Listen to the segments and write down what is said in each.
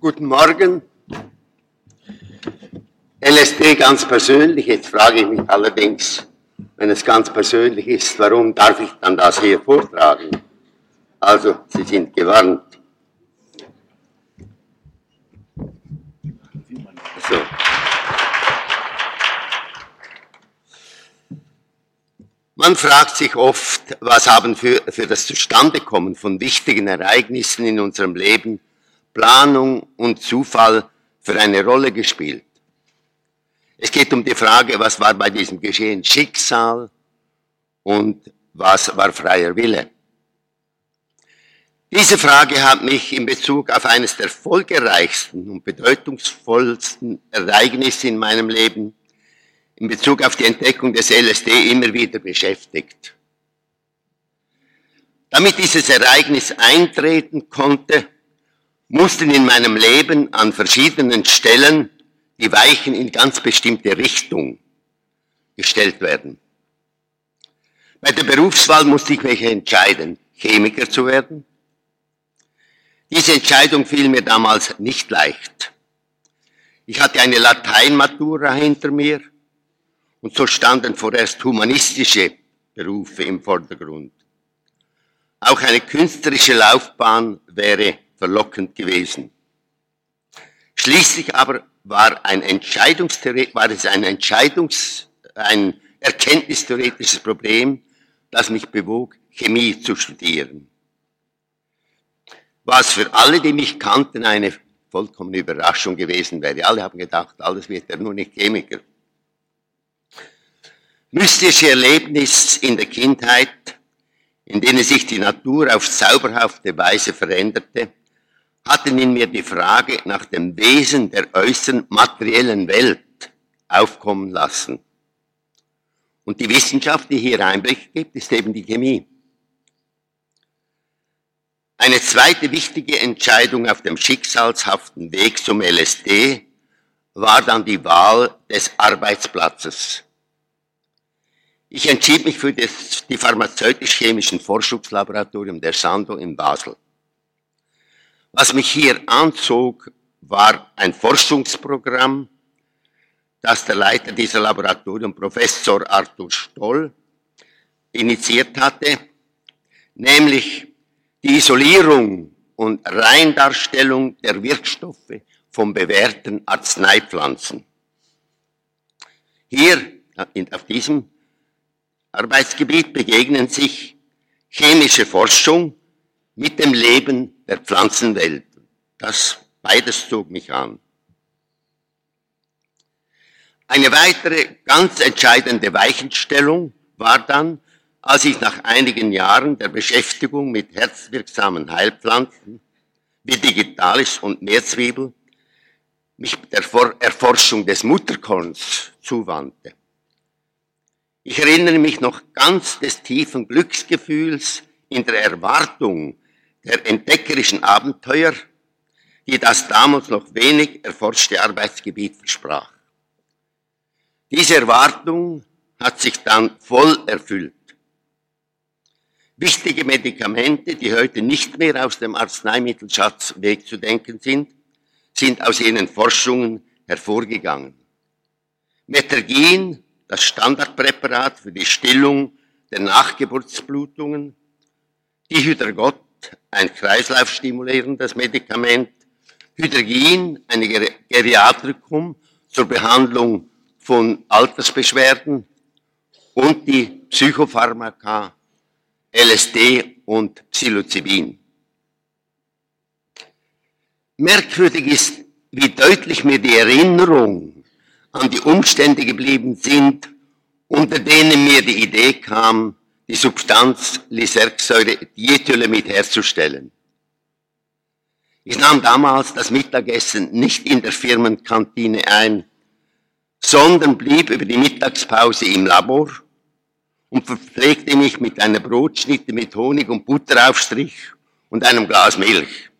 Guten Morgen. LSD ganz persönlich. Jetzt frage ich mich allerdings, wenn es ganz persönlich ist, warum darf ich dann das hier vortragen? Also, Sie sind gewarnt. So. Man fragt sich oft, was haben für, für das Zustandekommen von wichtigen Ereignissen in unserem Leben Planung und Zufall für eine Rolle gespielt. Es geht um die Frage, was war bei diesem Geschehen Schicksal und was war freier Wille. Diese Frage hat mich in Bezug auf eines der folgereichsten und bedeutungsvollsten Ereignisse in meinem Leben, in Bezug auf die Entdeckung des LSD immer wieder beschäftigt. Damit dieses Ereignis eintreten konnte, mussten in meinem Leben an verschiedenen Stellen die Weichen in ganz bestimmte Richtung gestellt werden. Bei der Berufswahl musste ich mich entscheiden, Chemiker zu werden diese Entscheidung fiel mir damals nicht leicht. Ich hatte eine Lateinmatura hinter mir und so standen vorerst humanistische Berufe im Vordergrund. Auch eine künstlerische Laufbahn wäre verlockend gewesen. Schließlich aber war, ein war es ein Entscheidungs-, ein erkenntnistheoretisches Problem, das mich bewog, Chemie zu studieren was für alle, die mich kannten, eine vollkommene Überraschung gewesen wäre. Alle haben gedacht, alles wird er nur nicht Chemiker. Mystische Erlebnis in der Kindheit, in denen sich die Natur auf zauberhafte Weise veränderte, hatten in mir die Frage nach dem Wesen der äußeren materiellen Welt aufkommen lassen. Und die Wissenschaft, die hier Einblick gibt, ist eben die Chemie. Eine zweite wichtige Entscheidung auf dem schicksalshaften Weg zum LSD war dann die Wahl des Arbeitsplatzes. Ich entschied mich für das, die pharmazeutisch-chemischen Forschungslaboratorium der Sando in Basel. Was mich hier anzog, war ein Forschungsprogramm, das der Leiter dieser Laboratorium, Professor Arthur Stoll, initiiert hatte, nämlich die Isolierung und Reindarstellung der Wirkstoffe von bewährten Arzneipflanzen. Hier auf diesem Arbeitsgebiet begegnen sich chemische Forschung mit dem Leben der Pflanzenwelt. Das beides zog mich an. Eine weitere ganz entscheidende Weichenstellung war dann, als ich nach einigen Jahren der Beschäftigung mit herzwirksamen Heilpflanzen wie Digitalis und Meerzwiebel mich der Erforschung des Mutterkorns zuwandte. Ich erinnere mich noch ganz des tiefen Glücksgefühls in der Erwartung der entdeckerischen Abenteuer, die das damals noch wenig erforschte Arbeitsgebiet versprach. Diese Erwartung hat sich dann voll erfüllt. Wichtige Medikamente, die heute nicht mehr aus dem Arzneimittelschatz wegzudenken sind, sind aus ihren Forschungen hervorgegangen. Metergin, das Standardpräparat für die Stillung der Nachgeburtsblutungen, Dihydrogot, ein kreislaufstimulierendes Medikament, Hydrogin, ein Geriatrikum zur Behandlung von Altersbeschwerden und die Psychopharmaka LSD und Psilocybin. Merkwürdig ist, wie deutlich mir die Erinnerung an die Umstände geblieben sind, unter denen mir die Idee kam, die Substanz Lysergsäure Diethylamid herzustellen. Ich nahm damals das Mittagessen nicht in der Firmenkantine ein, sondern blieb über die Mittagspause im Labor und verpflegte mich mit einer Brotschnitte mit Honig und Butteraufstrich und einem Glas Milch.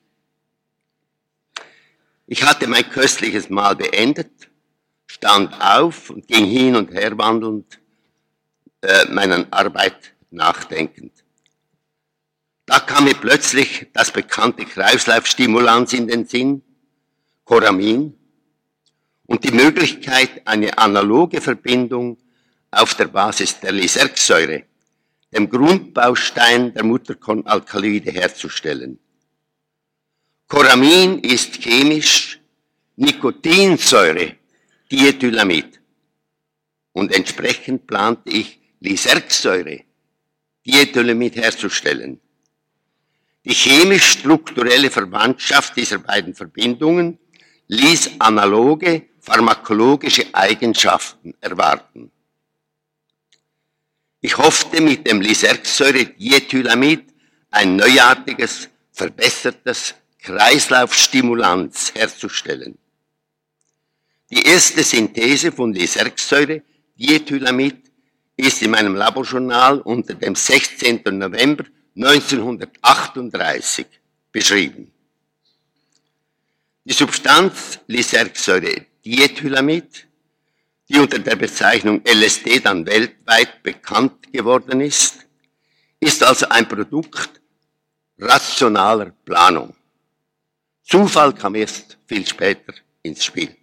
Ich hatte mein köstliches Mahl beendet, stand auf und ging hin und her wandelnd, äh, meinen Arbeit nachdenkend. Da kam mir plötzlich das bekannte Kreislaufstimulanz in den Sinn, Coramin, und die Möglichkeit, eine analoge Verbindung auf der Basis der Lysergsäure, dem Grundbaustein der Mutterkornalkaloide, herzustellen. Coramin ist chemisch Nikotinsäure, Diethylamid. Und entsprechend plante ich Lysergsäure, Diethylamid herzustellen. Die chemisch-strukturelle Verwandtschaft dieser beiden Verbindungen ließ analoge pharmakologische Eigenschaften erwarten. Ich hoffte mit dem Lysergsäure-Diethylamid ein neuartiges, verbessertes Kreislaufstimulanz herzustellen. Die erste Synthese von Lysergsäure, Diethylamid, ist in meinem Laborjournal unter dem 16. November 1938 beschrieben. Die Substanz Lysergsäure Diethylamid, die unter der Bezeichnung LSD dann weltweit bekannt geworden ist, ist also ein Produkt rationaler Planung. Zufall kam erst viel später ins Spiel.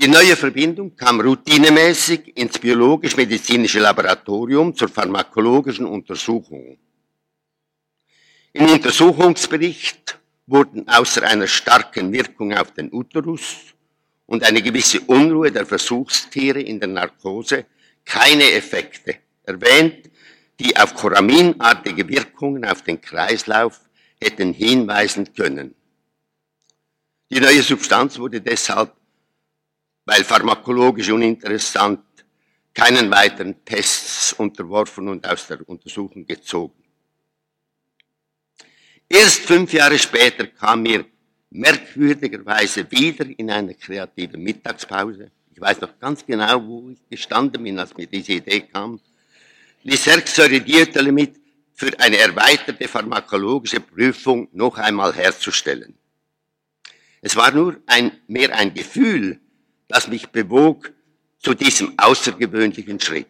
Die neue Verbindung kam routinemäßig ins biologisch-medizinische Laboratorium zur pharmakologischen Untersuchung. Im Untersuchungsbericht wurden außer einer starken Wirkung auf den Uterus und eine gewisse Unruhe der Versuchstiere in der Narkose keine Effekte erwähnt, die auf choraminartige Wirkungen auf den Kreislauf hätten hinweisen können. Die neue Substanz wurde deshalb weil pharmakologisch uninteressant, keinen weiteren Tests unterworfen und aus der Untersuchung gezogen. Erst fünf Jahre später kam mir merkwürdigerweise wieder in einer kreativen Mittagspause. Ich weiß noch ganz genau, wo ich gestanden bin, als mir diese Idee kam. Lysergsäure-Diethylamid für eine erweiterte pharmakologische Prüfung noch einmal herzustellen. Es war nur ein, mehr ein Gefühl, das mich bewog zu diesem außergewöhnlichen Schritt.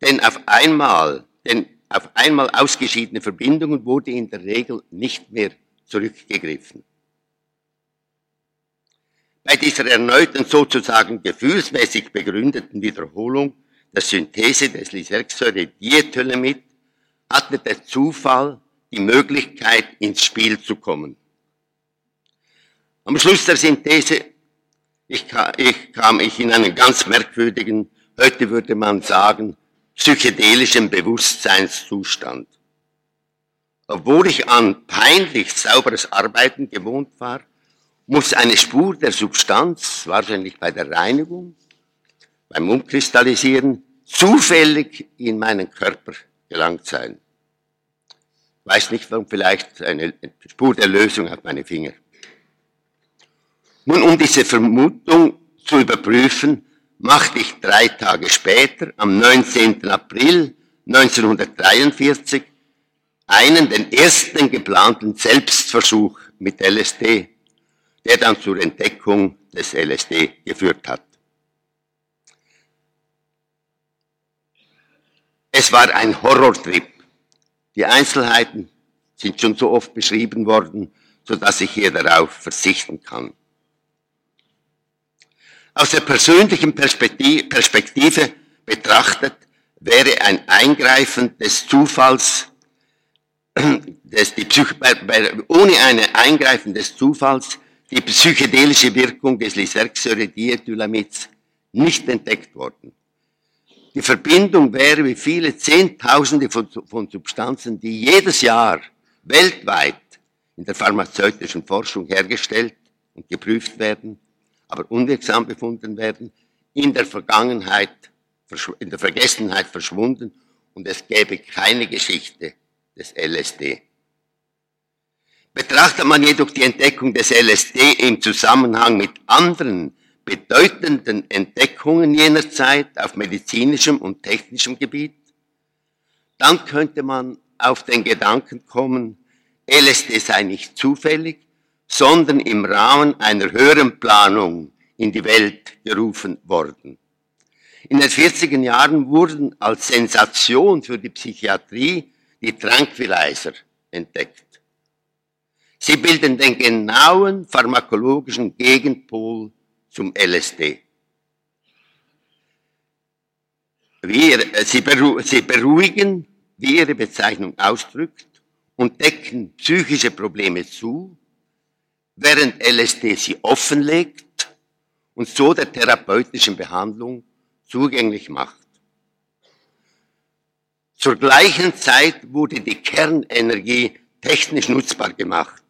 Denn auf einmal, denn auf einmal ausgeschiedene Verbindungen wurde in der Regel nicht mehr zurückgegriffen. Bei dieser erneuten sozusagen gefühlsmäßig begründeten Wiederholung der Synthese des Lysergsäure-Diethylamid hatte der Zufall die Möglichkeit, ins Spiel zu kommen. Am Schluss der Synthese ich, kam, ich kam ich in einen ganz merkwürdigen, heute würde man sagen, psychedelischen Bewusstseinszustand. Obwohl ich an peinlich sauberes Arbeiten gewohnt war, muss eine Spur der Substanz, wahrscheinlich bei der Reinigung, beim Umkristallisieren, zufällig in meinen Körper gelangt sein. Weiß nicht, warum vielleicht eine Spur der Lösung auf meine Finger. Nun, um diese Vermutung zu überprüfen, machte ich drei Tage später, am 19. April 1943, einen, den ersten geplanten Selbstversuch mit LSD, der dann zur Entdeckung des LSD geführt hat. Es war ein Horrortrip. Die Einzelheiten sind schon so oft beschrieben worden, so dass ich hier darauf verzichten kann. Aus der persönlichen Perspektive betrachtet wäre ein Eingreifen des Zufalls, des, die ohne ein Eingreifen des Zufalls die psychedelische Wirkung des Lysergsäure-Diethylamids nicht entdeckt worden. Die Verbindung wäre wie viele Zehntausende von, von Substanzen, die jedes Jahr weltweit in der pharmazeutischen Forschung hergestellt und geprüft werden, aber unwirksam befunden werden, in der Vergangenheit, in der Vergessenheit verschwunden und es gäbe keine Geschichte des LSD. Betrachtet man jedoch die Entdeckung des LSD im Zusammenhang mit anderen bedeutenden Entdeckungen jener Zeit auf medizinischem und technischem Gebiet, dann könnte man auf den Gedanken kommen, LSD sei nicht zufällig, sondern im Rahmen einer höheren Planung in die Welt gerufen worden. In den 40er Jahren wurden als Sensation für die Psychiatrie die Tranquilizer, entdeckt. Sie bilden den genauen pharmakologischen Gegenpol zum LSD. Wir, äh, sie, beru sie beruhigen, wie ihre Bezeichnung ausdrückt, und decken psychische Probleme zu, während LSD sie offenlegt und so der therapeutischen Behandlung zugänglich macht. Zur gleichen Zeit wurde die Kernenergie technisch nutzbar gemacht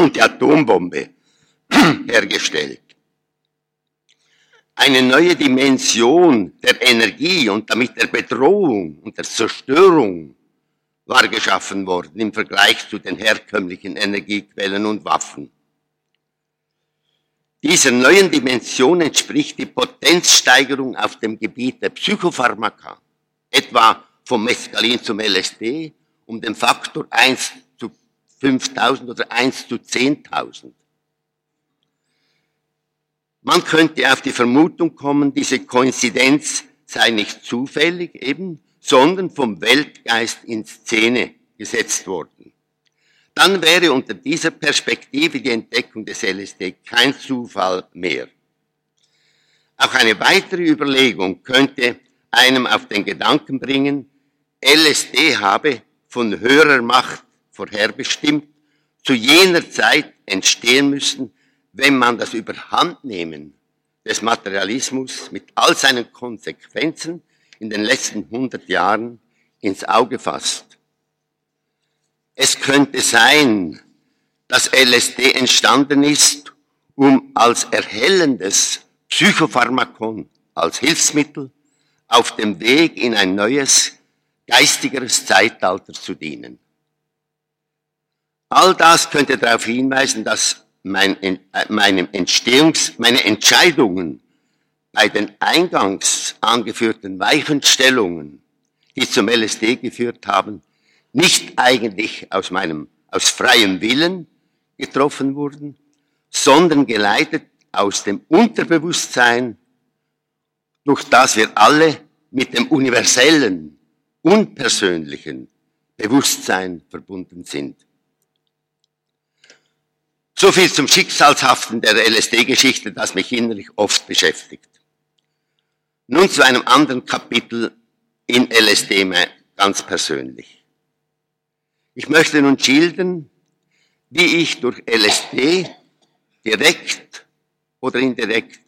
und die Atombombe hergestellt. Eine neue Dimension der Energie und damit der Bedrohung und der Zerstörung war geschaffen worden im Vergleich zu den herkömmlichen Energiequellen und Waffen. Dieser neuen Dimension entspricht die Potenzsteigerung auf dem Gebiet der Psychopharmaka, etwa vom Mescalin zum LSD, um den Faktor 1 zu 5000 oder 1 zu 10.000. Man könnte auf die Vermutung kommen, diese Koinzidenz sei nicht zufällig eben, sondern vom Weltgeist in Szene gesetzt worden. Dann wäre unter dieser Perspektive die Entdeckung des LSD kein Zufall mehr. Auch eine weitere Überlegung könnte einem auf den Gedanken bringen, LSD habe von höherer Macht vorherbestimmt zu jener Zeit entstehen müssen, wenn man das Überhandnehmen des Materialismus mit all seinen Konsequenzen in den letzten 100 Jahren ins Auge fasst. Es könnte sein, dass LSD entstanden ist, um als erhellendes Psychopharmakon, als Hilfsmittel auf dem Weg in ein neues, geistigeres Zeitalter zu dienen. All das könnte darauf hinweisen, dass mein, äh, meine, Entscheidungen bei den eingangs angeführten Weichenstellungen, die zum LSD geführt haben, nicht eigentlich aus meinem, aus freiem Willen getroffen wurden, sondern geleitet aus dem Unterbewusstsein, durch das wir alle mit dem universellen, unpersönlichen Bewusstsein verbunden sind. So viel zum Schicksalshaften der LSD-Geschichte, das mich innerlich oft beschäftigt. Nun zu einem anderen Kapitel in LSD ganz persönlich. Ich möchte nun schildern, wie ich durch LSD direkt oder indirekt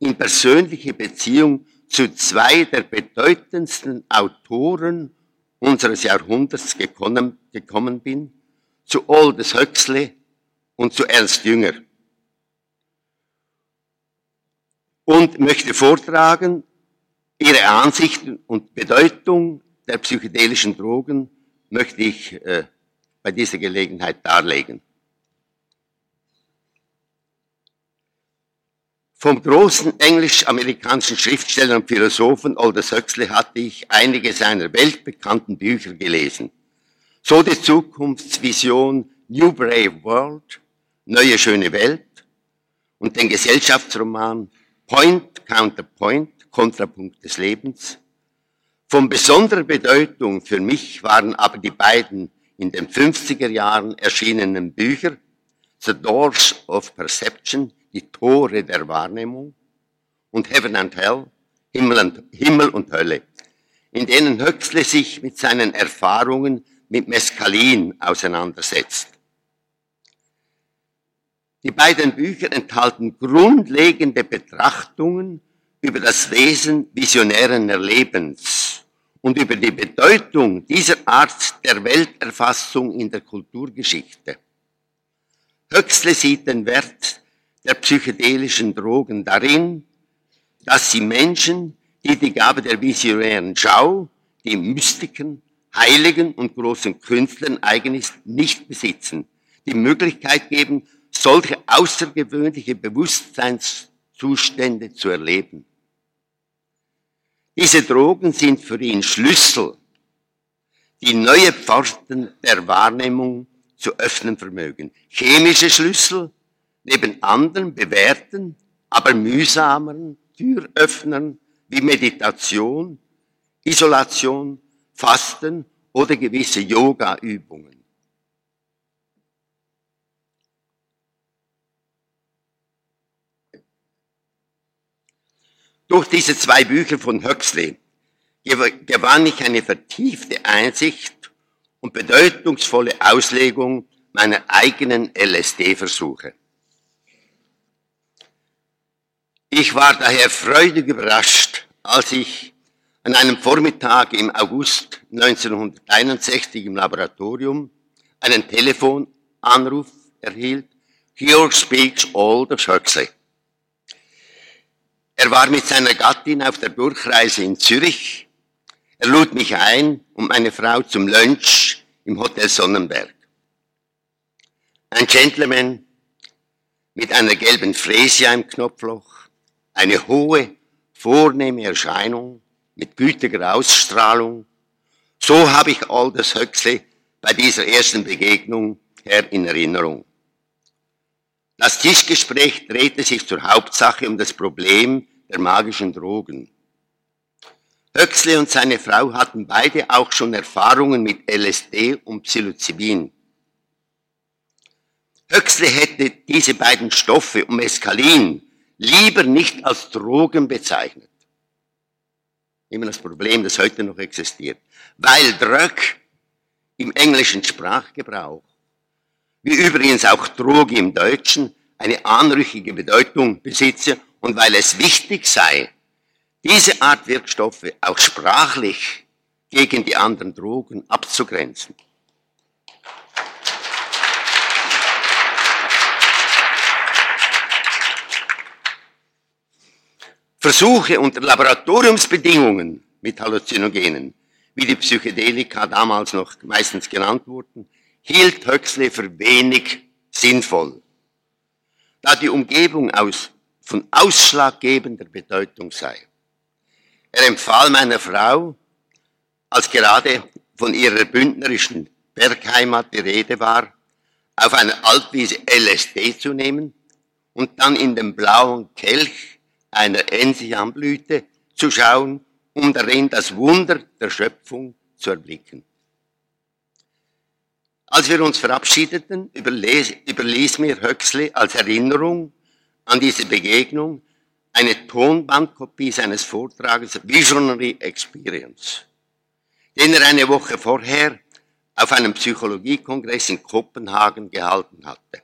in persönliche Beziehung zu zwei der bedeutendsten Autoren unseres Jahrhunderts gekommen, gekommen bin, zu Aldous Huxley und zu Ernst Jünger. Und möchte vortragen, Ihre Ansichten und Bedeutung der psychedelischen Drogen möchte ich äh, bei dieser Gelegenheit darlegen. Vom großen englisch-amerikanischen Schriftsteller und Philosophen Aldous Huxley hatte ich einige seiner weltbekannten Bücher gelesen. So die Zukunftsvision New Brave World, Neue schöne Welt und den Gesellschaftsroman Point Counterpoint, Kontrapunkt des Lebens. Von besonderer Bedeutung für mich waren aber die beiden in den 50er Jahren erschienenen Bücher The Doors of Perception, die Tore der Wahrnehmung und Heaven and Hell, Himmel und, Himmel und Hölle, in denen Huxley sich mit seinen Erfahrungen mit Mescalin auseinandersetzt. Die beiden Bücher enthalten grundlegende Betrachtungen über das Wesen visionären Erlebens und über die Bedeutung dieser Art der Welterfassung in der Kulturgeschichte. Huxley sieht den Wert der psychedelischen Drogen darin, dass sie Menschen, die die Gabe der visionären Schau, die Mystiken, Heiligen und großen Künstlern eigen ist, nicht besitzen, die Möglichkeit geben, solche außergewöhnliche Bewusstseinszustände zu erleben. Diese Drogen sind für ihn Schlüssel, die neue Pforten der Wahrnehmung zu öffnen vermögen. Chemische Schlüssel neben anderen bewährten, aber mühsameren Türöffnern wie Meditation, Isolation, Fasten oder gewisse Yoga-Übungen. Durch diese zwei Bücher von Huxley gewann ich eine vertiefte Einsicht und bedeutungsvolle Auslegung meiner eigenen LSD-Versuche. Ich war daher freudig überrascht, als ich an einem Vormittag im August 1961 im Laboratorium einen Telefonanruf erhielt. Here speaks Aldous Huxley. Er war mit seiner Gattin auf der Durchreise in Zürich. Er lud mich ein und meine Frau zum Lunch im Hotel Sonnenberg. Ein Gentleman mit einer gelben Fräse im Knopfloch, eine hohe, vornehme Erscheinung mit gütiger Ausstrahlung. So habe ich Aldous Huxley bei dieser ersten Begegnung her in Erinnerung. Das Tischgespräch drehte sich zur Hauptsache um das Problem der magischen Drogen. Huxley und seine Frau hatten beide auch schon Erfahrungen mit LSD und Psilocybin. Huxley hätte diese beiden Stoffe um Mescalin lieber nicht als Drogen bezeichnet. Immer das Problem, das heute noch existiert. Weil Drug im englischen Sprachgebrauch, wie übrigens auch Droge im Deutschen, eine anrüchige Bedeutung besitze und weil es wichtig sei, diese Art Wirkstoffe auch sprachlich gegen die anderen Drogen abzugrenzen. Versuche unter Laboratoriumsbedingungen mit Halluzinogenen, wie die Psychedelika damals noch meistens genannt wurden, hielt Huxley für wenig sinnvoll, da die Umgebung aus, von ausschlaggebender Bedeutung sei. Er empfahl meiner Frau, als gerade von ihrer bündnerischen Bergheimat die Rede war, auf einer Altwiese LSD zu nehmen und dann in den blauen Kelch einer Enzianblüte zu schauen, um darin das Wunder der Schöpfung zu erblicken. Als wir uns verabschiedeten, überließ, überließ mir Huxley als Erinnerung an diese Begegnung eine Tonbandkopie seines Vortrages Visionary Experience, den er eine Woche vorher auf einem Psychologiekongress in Kopenhagen gehalten hatte.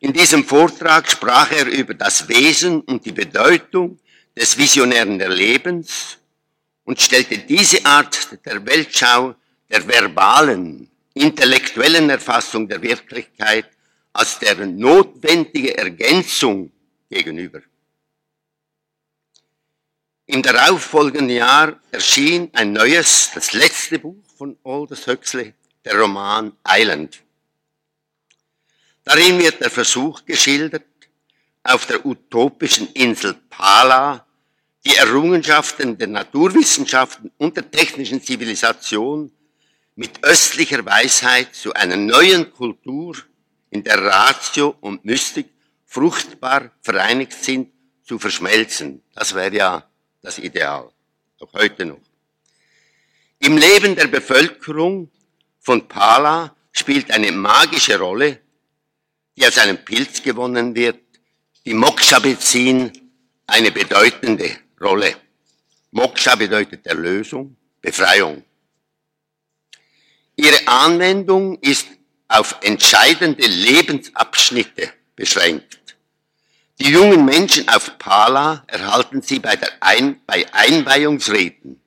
In diesem Vortrag sprach er über das Wesen und die Bedeutung des visionären Erlebens und stellte diese Art der Weltschau der verbalen, intellektuellen Erfassung der Wirklichkeit als deren notwendige Ergänzung gegenüber. Im darauffolgenden Jahr erschien ein neues, das letzte Buch von Aldous Huxley, der Roman Island. Darin wird der Versuch geschildert, auf der utopischen Insel Pala die Errungenschaften der Naturwissenschaften und der technischen Zivilisation mit östlicher Weisheit zu einer neuen Kultur, in der Ratio und Mystik fruchtbar vereinigt sind, zu verschmelzen. Das wäre ja das Ideal, auch heute noch. Im Leben der Bevölkerung von Pala spielt eine magische Rolle die aus einem Pilz gewonnen wird, die Moksha-Benzin eine bedeutende Rolle. Moksha bedeutet Erlösung, Befreiung. Ihre Anwendung ist auf entscheidende Lebensabschnitte beschränkt. Die jungen Menschen auf Pala erhalten sie bei, der Ein bei Einweihungsreden.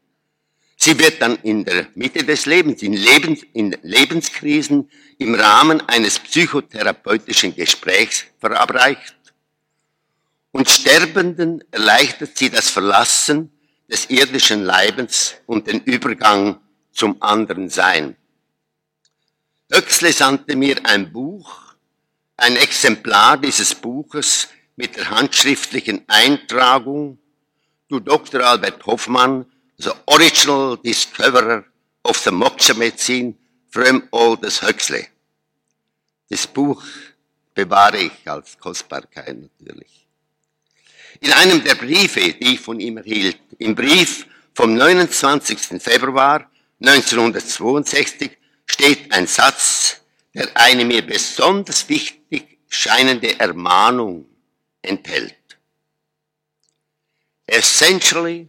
Sie wird dann in der Mitte des Lebens, in, Lebens, in Lebenskrisen, im Rahmen eines psychotherapeutischen Gesprächs verabreicht. Und Sterbenden erleichtert sie das Verlassen des irdischen Leibens und den Übergang zum anderen Sein. Huxley sandte mir ein Buch, ein Exemplar dieses Buches mit der handschriftlichen Eintragung du Dr. Albert Hoffmann, the original discoverer of the Moksha Medicine from Aldous Huxley. Das Buch bewahre ich als Kostbarkeit natürlich. In einem der Briefe, die ich von ihm erhielt, im Brief vom 29. Februar 1962 steht ein Satz, der eine mir besonders wichtig scheinende Ermahnung enthält. Essentially,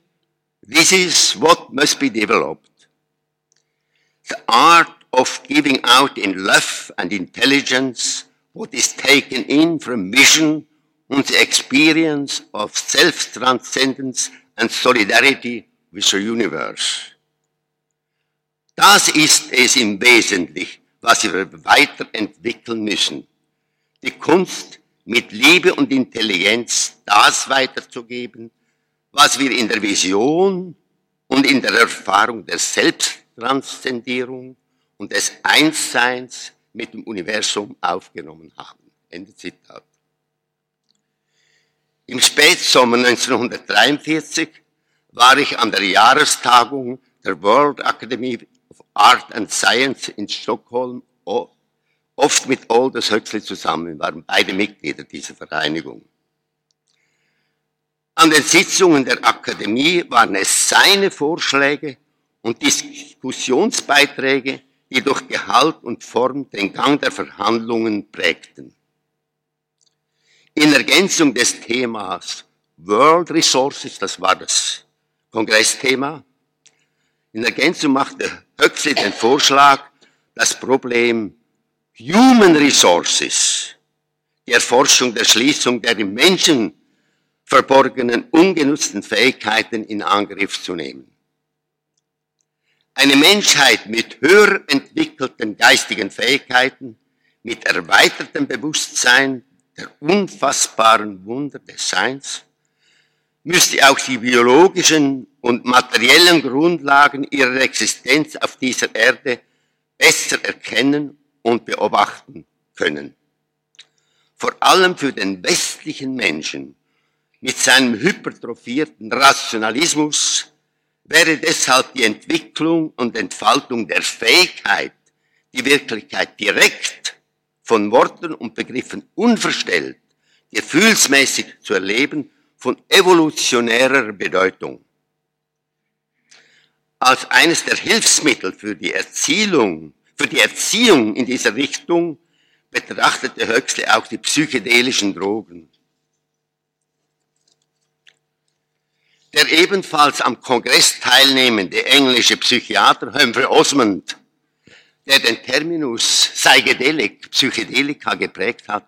this is what must be developed. The art of giving out in love and intelligence what is taken in from vision and the experience of self-transcendence and solidarity with the universe. Das ist es im Wesentlichen, was wir weiterentwickeln müssen. Die Kunst, mit Liebe und Intelligenz das weiterzugeben, was wir in der Vision und in der Erfahrung der Selbsttranszendierung und des Einsseins mit dem Universum aufgenommen haben. Ende Zitat. Im Spätsommer 1943 war ich an der Jahrestagung der World Academy Art and Science in Stockholm, oft mit Aldous Huxley zusammen, waren beide Mitglieder dieser Vereinigung. An den Sitzungen der Akademie waren es seine Vorschläge und Diskussionsbeiträge, die durch Gehalt und Form den Gang der Verhandlungen prägten. In Ergänzung des Themas World Resources, das war das Kongressthema, in Ergänzung machte Huxley den Vorschlag, das Problem Human Resources, die Erforschung der Schließung der im Menschen verborgenen, ungenutzten Fähigkeiten in Angriff zu nehmen. Eine Menschheit mit höher entwickelten geistigen Fähigkeiten, mit erweitertem Bewusstsein der unfassbaren Wunder des Seins, müsste auch die biologischen und materiellen Grundlagen ihrer Existenz auf dieser Erde besser erkennen und beobachten können. Vor allem für den westlichen Menschen mit seinem hypertrophierten Rationalismus wäre deshalb die Entwicklung und Entfaltung der Fähigkeit, die Wirklichkeit direkt von Worten und Begriffen unverstellt, gefühlsmäßig zu erleben, von evolutionärer Bedeutung. Als eines der Hilfsmittel für die Erzielung, für die Erziehung in dieser Richtung betrachtete Huxley auch die psychedelischen Drogen. Der ebenfalls am Kongress teilnehmende englische Psychiater Humphrey Osmond, der den Terminus Psychedelic, Psychedelika geprägt hat,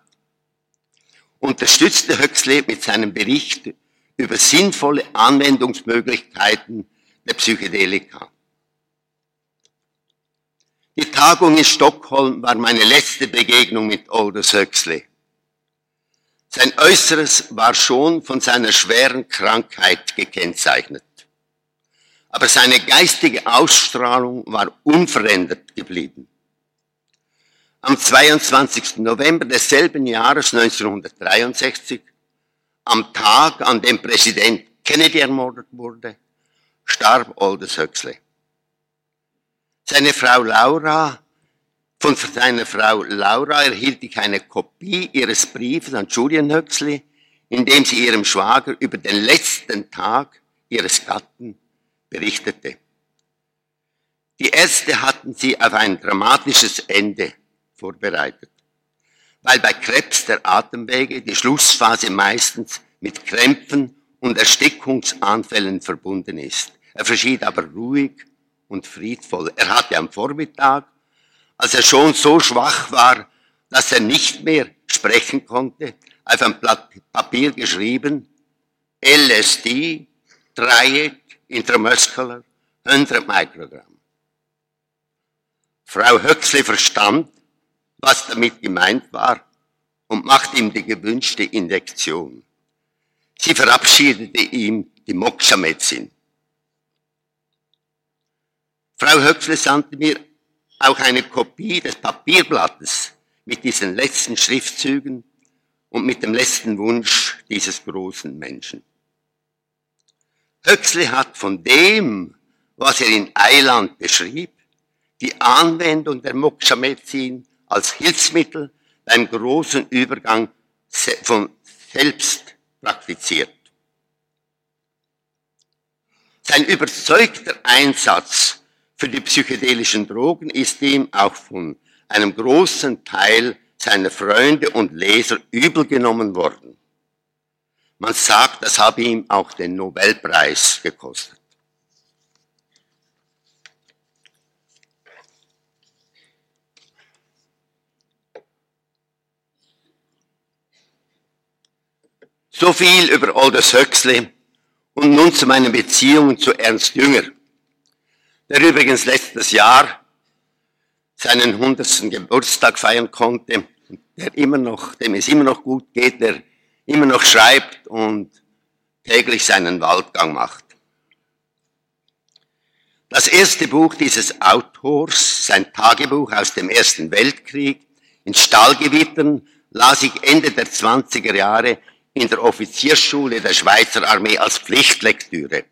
unterstützte Huxley mit seinem Bericht über sinnvolle Anwendungsmöglichkeiten der Psychedelika. Die Tagung in Stockholm war meine letzte Begegnung mit Aldous Huxley. Sein Äußeres war schon von seiner schweren Krankheit gekennzeichnet. Aber seine geistige Ausstrahlung war unverändert geblieben. Am 22. November desselben Jahres 1963, am Tag, an dem Präsident Kennedy ermordet wurde, starb Aldous Huxley. Seine Frau Laura von seiner Frau Laura erhielt ich eine Kopie ihres Briefes an Julian Huxley, in dem sie ihrem Schwager über den letzten Tag ihres Gatten berichtete. Die Ärzte hatten sie auf ein dramatisches Ende vorbereitet, weil bei Krebs der Atemwege die Schlussphase meistens mit Krämpfen und Erstickungsanfällen verbunden ist. Er verschied aber ruhig und friedvoll. Er hatte am Vormittag als er schon so schwach war, dass er nicht mehr sprechen konnte, auf ein Blatt Papier geschrieben, LSD, Triad, Intramuscular, 100 Mikrogramm. Frau Höxley verstand, was damit gemeint war und machte ihm die gewünschte Injektion. Sie verabschiedete ihm die Moksha-Medizin. Frau Höxley sandte mir auch eine Kopie des Papierblattes mit diesen letzten Schriftzügen und mit dem letzten Wunsch dieses großen Menschen. Huxley hat von dem, was er in Eiland beschrieb, die Anwendung der Moksha-Medizin als Hilfsmittel beim großen Übergang von selbst praktiziert. Sein überzeugter Einsatz für die psychedelischen Drogen ist ihm auch von einem großen Teil seiner Freunde und Leser übel genommen worden. Man sagt, das habe ihm auch den Nobelpreis gekostet. So viel über Aldous Huxley und nun zu meinen Beziehungen zu Ernst Jünger, der übrigens letztes Jahr seinen 100. Geburtstag feiern konnte, der immer noch, dem es immer noch gut geht, der immer noch schreibt und täglich seinen Waldgang macht. Das erste Buch dieses Autors, sein Tagebuch aus dem Ersten Weltkrieg, in Stahlgewittern, las ich Ende der 20er Jahre in der Offiziersschule der Schweizer Armee als Pflichtlektüre.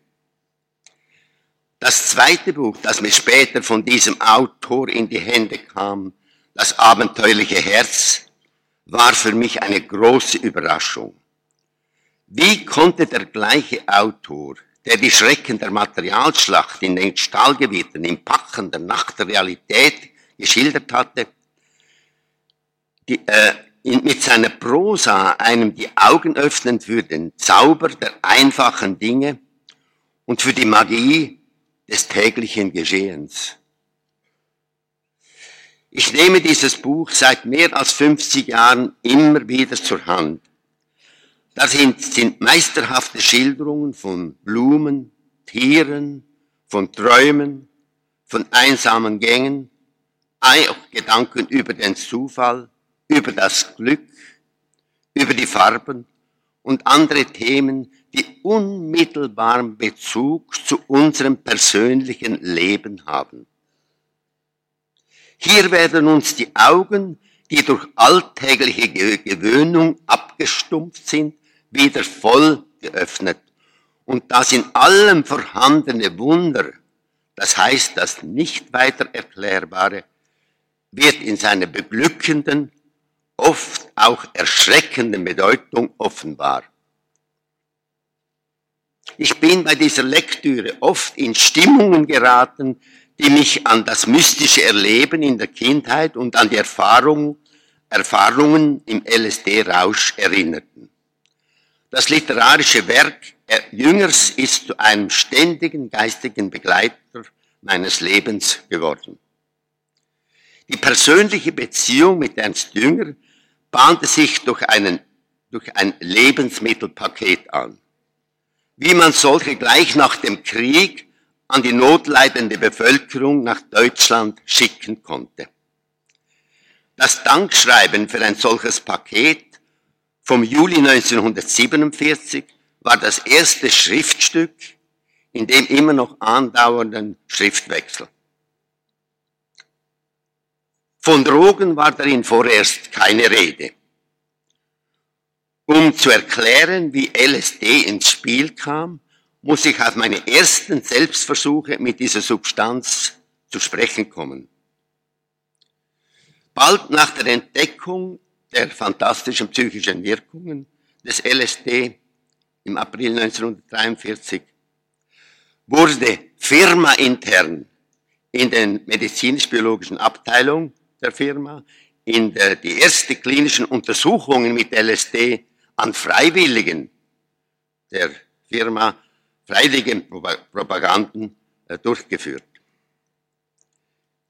Das zweite Buch, das mir später von diesem Autor in die Hände kam, Das abenteuerliche Herz, war für mich eine große Überraschung. Wie konnte der gleiche Autor, der die Schrecken der Materialschlacht in den Stahlgebieten im Packen der Nacht der Realität geschildert hatte, die, äh, mit seiner Prosa einem die Augen öffnen für den Zauber der einfachen Dinge und für die Magie des täglichen Geschehens. Ich nehme dieses Buch seit mehr als 50 Jahren immer wieder zur Hand. Da sind, sind meisterhafte Schilderungen von Blumen, Tieren, von Träumen, von einsamen Gängen, auch Gedanken über den Zufall, über das Glück, über die Farben und andere Themen, die unmittelbaren Bezug zu unserem persönlichen Leben haben. Hier werden uns die Augen, die durch alltägliche Gewöhnung abgestumpft sind, wieder voll geöffnet. Und das in allem vorhandene Wunder, das heißt das nicht weiter Erklärbare, wird in seiner beglückenden oft auch erschreckende Bedeutung offenbar. Ich bin bei dieser Lektüre oft in Stimmungen geraten, die mich an das mystische Erleben in der Kindheit und an die Erfahrung, Erfahrungen im LSD-Rausch erinnerten. Das literarische Werk Jüngers ist zu einem ständigen geistigen Begleiter meines Lebens geworden. Die persönliche Beziehung mit Ernst Jünger bahnte sich durch, einen, durch ein Lebensmittelpaket an. Wie man solche gleich nach dem Krieg an die notleidende Bevölkerung nach Deutschland schicken konnte. Das Dankschreiben für ein solches Paket vom Juli 1947 war das erste Schriftstück in dem immer noch andauernden Schriftwechsel. Von Drogen war darin vorerst keine Rede. Um zu erklären, wie LSD ins Spiel kam, muss ich auf meine ersten Selbstversuche mit dieser Substanz zu sprechen kommen. Bald nach der Entdeckung der fantastischen psychischen Wirkungen des LSD im April 1943 wurde firmaintern in den medizinisch-biologischen Abteilungen der Firma in der, die erste klinischen Untersuchungen mit LSD an Freiwilligen der Firma freiwillige Propaganden äh, durchgeführt.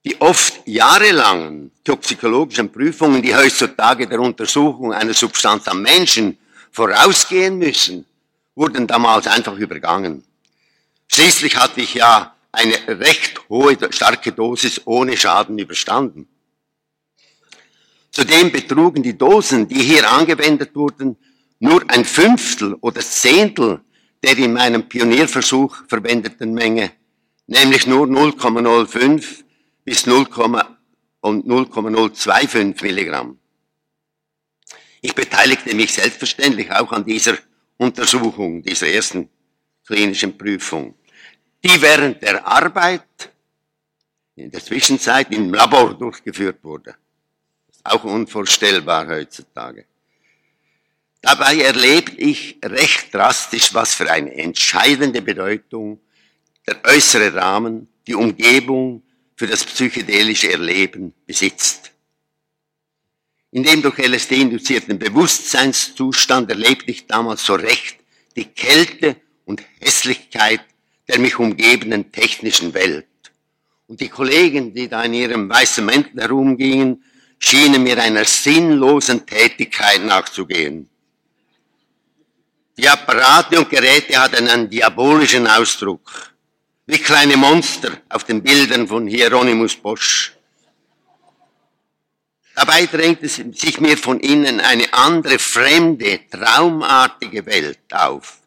Die oft jahrelangen toxikologischen Prüfungen, die heutzutage der Untersuchung einer Substanz am Menschen vorausgehen müssen, wurden damals einfach übergangen. Schließlich hatte ich ja eine recht hohe, starke Dosis ohne Schaden überstanden. Zudem betrugen die Dosen, die hier angewendet wurden, nur ein Fünftel oder Zehntel der in meinem Pionierversuch verwendeten Menge, nämlich nur 0,05 bis 0,025 Milligramm. Ich beteiligte mich selbstverständlich auch an dieser Untersuchung, dieser ersten klinischen Prüfung, die während der Arbeit in der Zwischenzeit im Labor durchgeführt wurde. Auch unvorstellbar heutzutage. Dabei erlebe ich recht drastisch, was für eine entscheidende Bedeutung der äußere Rahmen die Umgebung für das psychedelische Erleben besitzt. In dem durch LSD induzierten Bewusstseinszustand erlebte ich damals so recht die Kälte und Hässlichkeit der mich umgebenden technischen Welt. Und die Kollegen, die da in ihrem weißen Mäntel herumgingen, schienen mir einer sinnlosen Tätigkeit nachzugehen. Die Apparate und Geräte hatten einen diabolischen Ausdruck, wie kleine Monster auf den Bildern von Hieronymus Bosch. Dabei drängte sich mir von innen eine andere, fremde, traumartige Welt auf.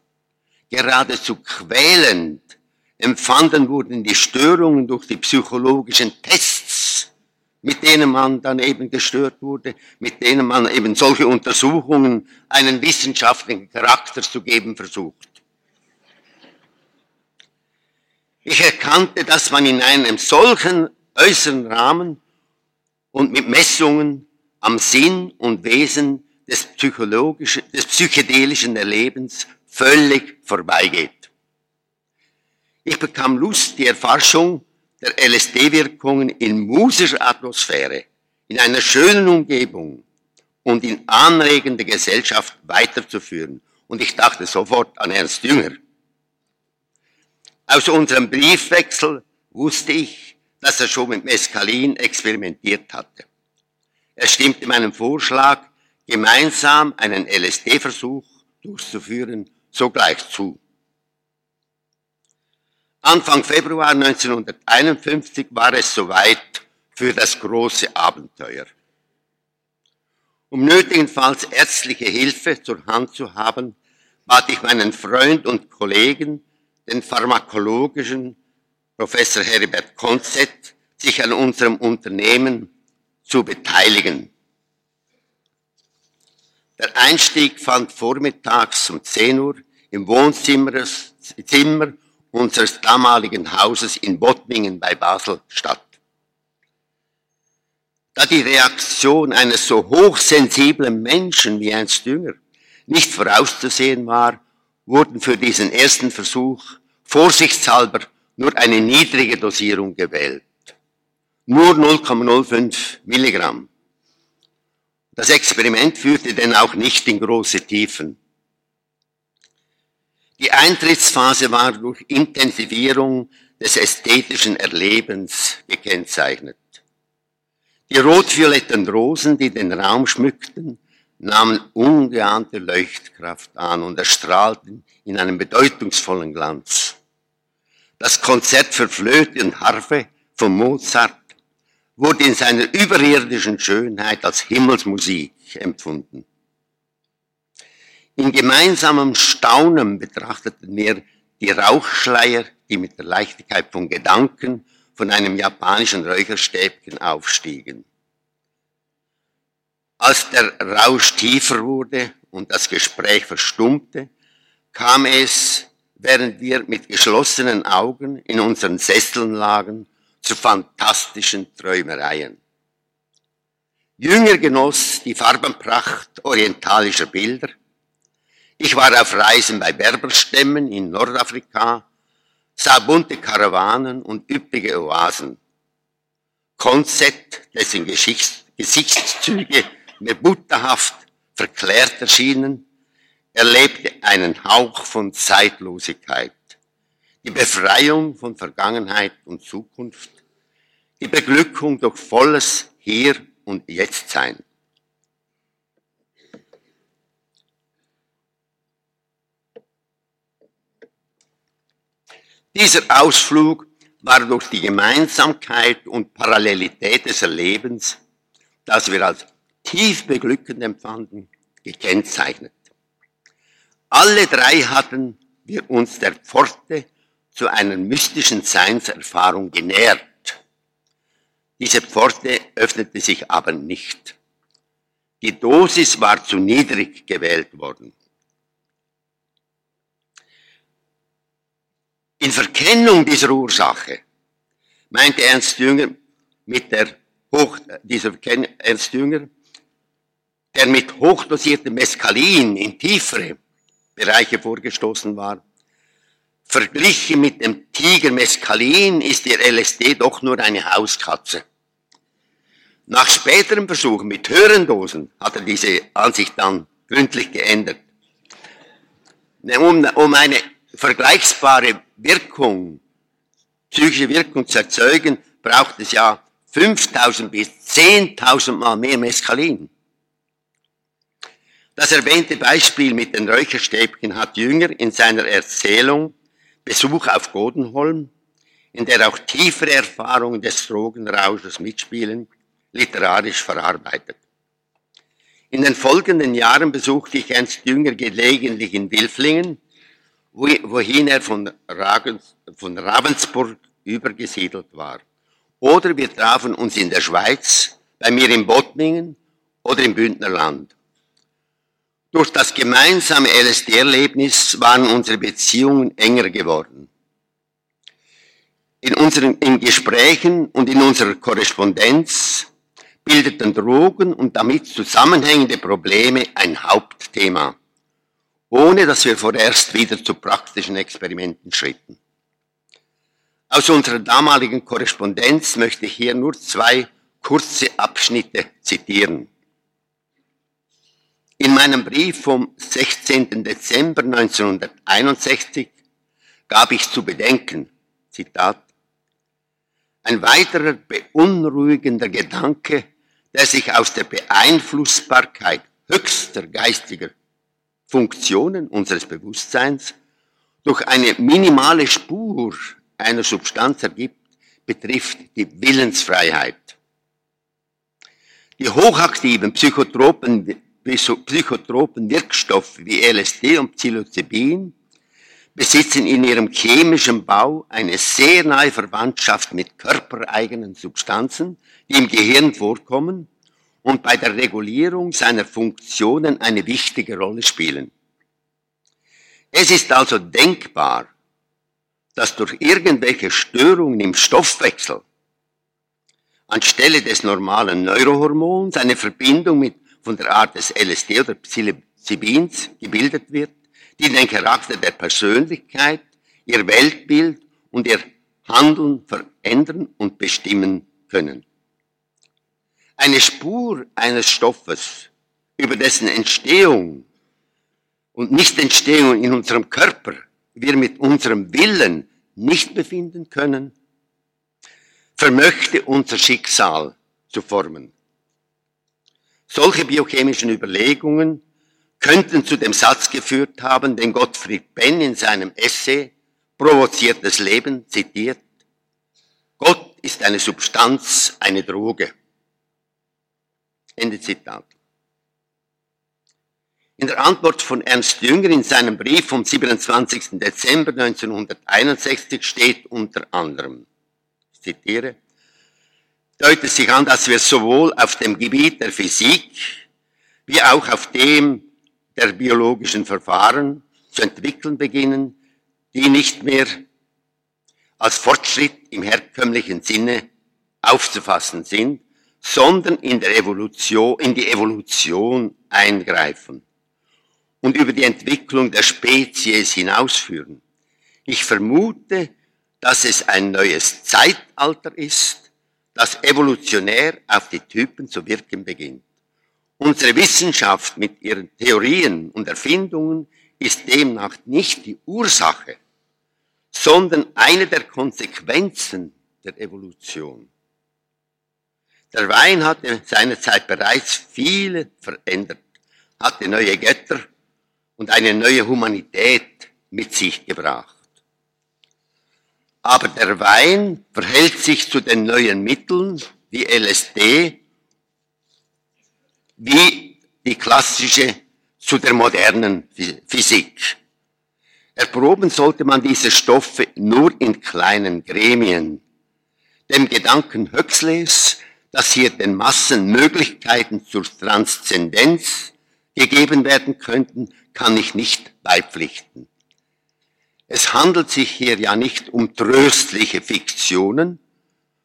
Geradezu quälend empfanden wurden die Störungen durch die psychologischen Tests, mit denen man dann eben gestört wurde, mit denen man eben solche Untersuchungen einen wissenschaftlichen Charakter zu geben versucht. Ich erkannte, dass man in einem solchen äußeren Rahmen und mit Messungen am Sinn und Wesen des, psychologischen, des psychedelischen Erlebens völlig vorbeigeht. Ich bekam Lust, die Erforschung der LSD-Wirkungen in musischer Atmosphäre, in einer schönen Umgebung und in anregender Gesellschaft weiterzuführen. Und ich dachte sofort an Ernst Jünger. Aus unserem Briefwechsel wusste ich, dass er schon mit Mescalin experimentiert hatte. Er stimmte meinem Vorschlag, gemeinsam einen LSD-Versuch durchzuführen, sogleich zu. Anfang Februar 1951 war es soweit für das große Abenteuer. Um nötigenfalls ärztliche Hilfe zur Hand zu haben, bat ich meinen Freund und Kollegen, den pharmakologischen Professor Heribert Konzett, sich an unserem Unternehmen zu beteiligen. Der Einstieg fand vormittags um 10 Uhr im Wohnzimmer Zimmer unseres damaligen Hauses in Bottmingen bei Basel statt. Da die Reaktion eines so hochsensiblen Menschen wie Ernst Dünger nicht vorauszusehen war, wurden für diesen ersten Versuch vorsichtshalber nur eine niedrige Dosierung gewählt. Nur 0,05 Milligramm. Das Experiment führte denn auch nicht in große Tiefen. Die Eintrittsphase war durch Intensivierung des ästhetischen Erlebens gekennzeichnet. Die rot-violetten Rosen, die den Raum schmückten, nahmen ungeahnte Leuchtkraft an und erstrahlten in einem bedeutungsvollen Glanz. Das Konzert für Flöte und Harfe von Mozart wurde in seiner überirdischen Schönheit als Himmelsmusik empfunden. In gemeinsamem Staunen betrachteten wir die Rauchschleier, die mit der Leichtigkeit von Gedanken von einem japanischen Räucherstäbchen aufstiegen. Als der Rausch tiefer wurde und das Gespräch verstummte, kam es, während wir mit geschlossenen Augen in unseren Sesseln lagen, zu fantastischen Träumereien. Jünger genoss die Farbenpracht orientalischer Bilder, ich war auf Reisen bei Berberstämmen in Nordafrika, sah bunte Karawanen und üppige Oasen. Konzett, dessen Geschichts Gesichtszüge mir butterhaft verklärt erschienen, erlebte einen Hauch von Zeitlosigkeit, die Befreiung von Vergangenheit und Zukunft, die Beglückung durch volles Hier und Jetztsein. Dieser Ausflug war durch die Gemeinsamkeit und Parallelität des Erlebens, das wir als tief beglückend empfanden, gekennzeichnet. Alle drei hatten wir uns der Pforte zu einer mystischen Seinserfahrung genähert. Diese Pforte öffnete sich aber nicht. Die Dosis war zu niedrig gewählt worden. In Verkennung dieser Ursache meinte Ernst Jünger mit der Hoch, dieser Ernst Jünger, der mit hochdosiertem Mescalin in tiefere Bereiche vorgestoßen war, Verglichen mit dem Tiger Mescalin ist der LSD doch nur eine Hauskatze. Nach späteren Versuchen mit höheren Dosen hat er diese Ansicht dann gründlich geändert. Um, um eine vergleichbare Wirkung, psychische Wirkung zu erzeugen, braucht es ja 5000 bis 10.000 Mal mehr Mescalin. Das erwähnte Beispiel mit den Räucherstäbchen hat Jünger in seiner Erzählung Besuch auf Godenholm, in der auch tiefere Erfahrungen des Drogenrausches mitspielen, literarisch verarbeitet. In den folgenden Jahren besuchte ich Ernst Jünger gelegentlich in Wilflingen, wohin er von, von Ravensburg übergesiedelt war. Oder wir trafen uns in der Schweiz, bei mir in Bottmingen oder im Bündnerland. Durch das gemeinsame LSD-Erlebnis waren unsere Beziehungen enger geworden. In unseren in Gesprächen und in unserer Korrespondenz bildeten Drogen und damit zusammenhängende Probleme ein Hauptthema, ohne dass wir vorerst wieder zu praktischen Experimenten schritten. Aus unserer damaligen Korrespondenz möchte ich hier nur zwei kurze Abschnitte zitieren. In meinem Brief vom 16. Dezember 1961 gab ich zu bedenken, Zitat, ein weiterer beunruhigender Gedanke, der sich aus der Beeinflussbarkeit höchster geistiger Funktionen unseres Bewusstseins durch eine minimale Spur einer Substanz ergibt, betrifft die Willensfreiheit. Die hochaktiven Psychotropen psychotropen Wirkstoffe wie LSD und Psilocybin besitzen in ihrem chemischen Bau eine sehr nahe Verwandtschaft mit körpereigenen Substanzen, die im Gehirn vorkommen und bei der Regulierung seiner Funktionen eine wichtige Rolle spielen. Es ist also denkbar, dass durch irgendwelche Störungen im Stoffwechsel anstelle des normalen Neurohormons eine Verbindung mit von der Art des LSD oder Psilocybins gebildet wird, die den Charakter der Persönlichkeit, ihr Weltbild und ihr Handeln verändern und bestimmen können. Eine Spur eines Stoffes, über dessen Entstehung und Nichtentstehung in unserem Körper wir mit unserem Willen nicht befinden können, vermöchte unser Schicksal zu formen. Solche biochemischen Überlegungen könnten zu dem Satz geführt haben, den Gottfried Benn in seinem Essay Provoziertes Leben zitiert. Gott ist eine Substanz, eine Droge. Ende Zitat. In der Antwort von Ernst Jünger in seinem Brief vom 27. Dezember 1961 steht unter anderem, ich zitiere, deutet sich an, dass wir sowohl auf dem Gebiet der Physik wie auch auf dem der biologischen Verfahren zu entwickeln beginnen, die nicht mehr als Fortschritt im herkömmlichen Sinne aufzufassen sind, sondern in der Evolution, in die Evolution eingreifen und über die Entwicklung der Spezies hinausführen. Ich vermute, dass es ein neues Zeitalter ist, das evolutionär auf die Typen zu wirken beginnt. Unsere Wissenschaft mit ihren Theorien und Erfindungen ist demnach nicht die Ursache, sondern eine der Konsequenzen der Evolution. Der Wein hatte seinerzeit bereits viele verändert, hatte neue Götter und eine neue Humanität mit sich gebracht. Aber der Wein verhält sich zu den neuen Mitteln wie LSD, wie die klassische zu der modernen Physik. Erproben sollte man diese Stoffe nur in kleinen Gremien. Dem Gedanken Huxleys, dass hier den Massen Möglichkeiten zur Transzendenz gegeben werden könnten, kann ich nicht beipflichten. Es handelt sich hier ja nicht um tröstliche Fiktionen,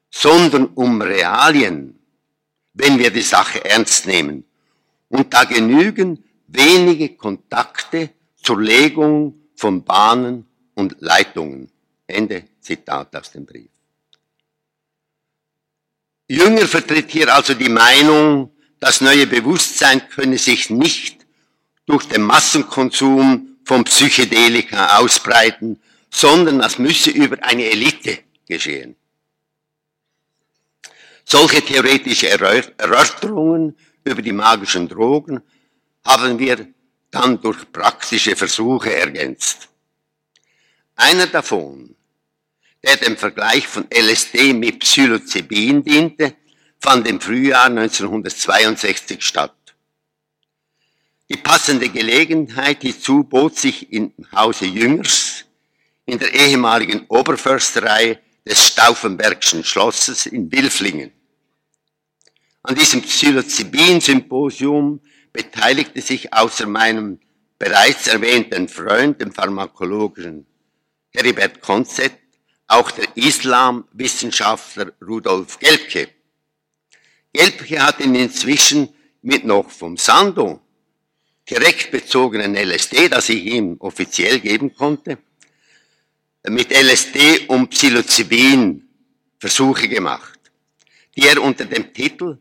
sondern um Realien, wenn wir die Sache ernst nehmen. Und da genügen wenige Kontakte zur Legung von Bahnen und Leitungen. Ende Zitat aus dem Brief. Jünger vertritt hier also die Meinung, das neue Bewusstsein könne sich nicht durch den Massenkonsum von Psychedelika ausbreiten, sondern das müsse über eine Elite geschehen. Solche theoretische Erörterungen über die magischen Drogen haben wir dann durch praktische Versuche ergänzt. Einer davon, der dem Vergleich von LSD mit Psilocybin diente, fand im Frühjahr 1962 statt. Die passende Gelegenheit hierzu bot sich im Hause Jüngers in der ehemaligen Oberförsterei des Stauffenbergschen Schlosses in Wilflingen. An diesem Psilocybin-Symposium beteiligte sich außer meinem bereits erwähnten Freund, dem Pharmakologischen Heribert Konzett, auch der Islamwissenschaftler Rudolf Gelbke. Gelbke hat ihn inzwischen mit noch vom Sando direkt bezogenen LSD, das ich ihm offiziell geben konnte, mit LSD und Psilocybin Versuche gemacht, die er unter dem Titel,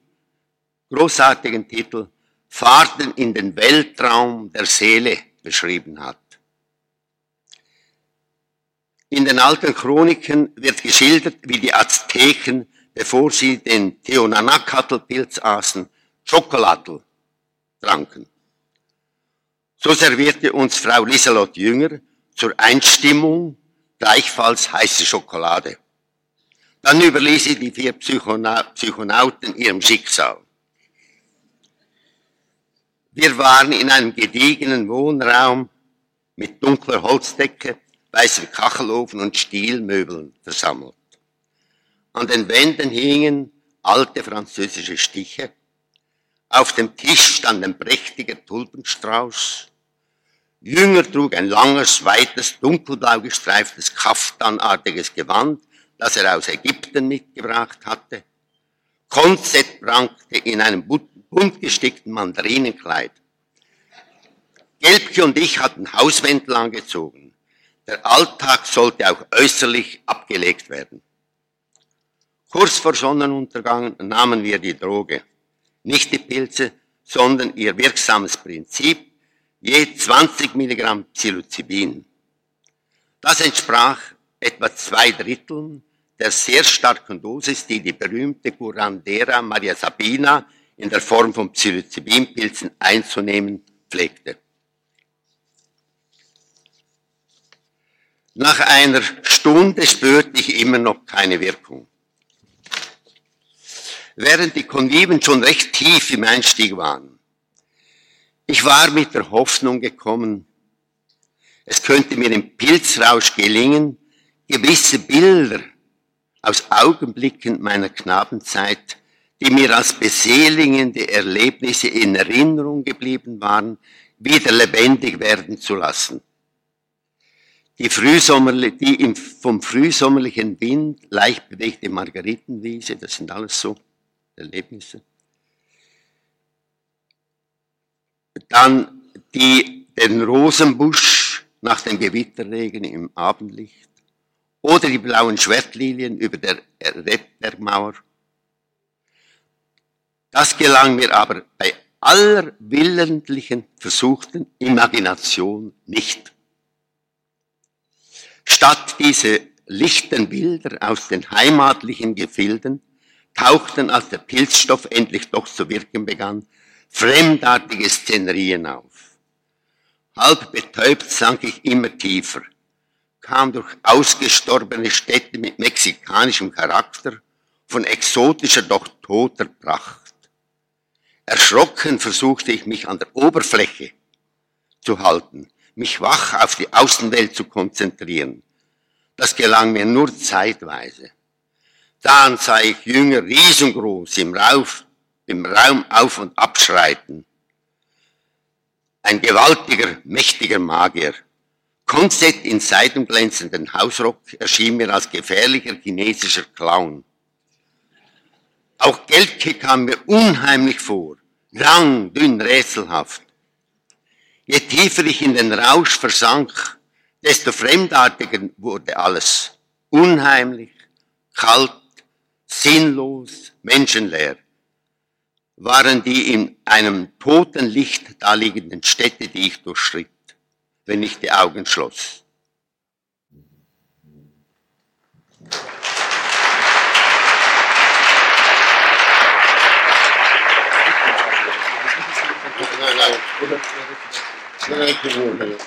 großartigen Titel, Fahrten in den Weltraum der Seele beschrieben hat. In den alten Chroniken wird geschildert, wie die Azteken, bevor sie den Teonanacatl-Pilz aßen, Schokoladl tranken. So servierte uns Frau Lieselot Jünger zur Einstimmung gleichfalls heiße Schokolade. Dann überließ sie die vier Psychona Psychonauten ihrem Schicksal. Wir waren in einem gediegenen Wohnraum mit dunkler Holzdecke, weißem Kachelofen und Stielmöbeln versammelt. An den Wänden hingen alte französische Stiche. Auf dem Tisch stand ein prächtiger Tulpenstrauß. Jünger trug ein langes, weites, dunkelblau gestreiftes, kaftanartiges Gewand, das er aus Ägypten mitgebracht hatte. Konzett prangte in einem bunt gestickten Mandarinenkleid. Gelbke und ich hatten Hauswäntel angezogen. Der Alltag sollte auch äußerlich abgelegt werden. Kurz vor Sonnenuntergang nahmen wir die Droge. Nicht die Pilze, sondern ihr wirksames Prinzip, je 20 Milligramm Psilocybin. Das entsprach etwa zwei Dritteln der sehr starken Dosis, die die berühmte Curandera Maria Sabina in der Form von Psilocybinpilzen einzunehmen pflegte. Nach einer Stunde spürte ich immer noch keine Wirkung. Während die Konviven schon recht tief im Einstieg waren, ich war mit der Hoffnung gekommen, es könnte mir im Pilzrausch gelingen, gewisse Bilder aus Augenblicken meiner Knabenzeit, die mir als beseligende Erlebnisse in Erinnerung geblieben waren, wieder lebendig werden zu lassen. Die, Frühsommerli die im, vom frühsommerlichen Wind leicht bewegte Margaritenwiese, das sind alles so Erlebnisse. Dann die, den Rosenbusch nach dem Gewitterregen im Abendlicht. Oder die blauen Schwertlilien über der Rebbergmauer. Das gelang mir aber bei aller willentlichen versuchten Imagination nicht. Statt diese lichten Bilder aus den heimatlichen Gefilden tauchten, als der Pilzstoff endlich doch zu wirken begann, fremdartige Szenerien auf. Halb betäubt sank ich immer tiefer, kam durch ausgestorbene Städte mit mexikanischem Charakter, von exotischer, doch toter Pracht. Erschrocken versuchte ich mich an der Oberfläche zu halten, mich wach auf die Außenwelt zu konzentrieren. Das gelang mir nur zeitweise. Dann sah ich Jünger riesengroß im Rauf, im Raum auf und abschreiten. Ein gewaltiger, mächtiger Magier. Konzett in seidenglänzenden Hausrock erschien mir als gefährlicher chinesischer Clown. Auch Gelke kam mir unheimlich vor, lang, dünn, rätselhaft. Je tiefer ich in den Rausch versank, desto fremdartiger wurde alles. Unheimlich, kalt, sinnlos, menschenleer waren die in einem toten Licht daliegenden Städte, die ich durchschritt, wenn ich die Augen schloss. Nein, nein. Şöyle kıvırıyor.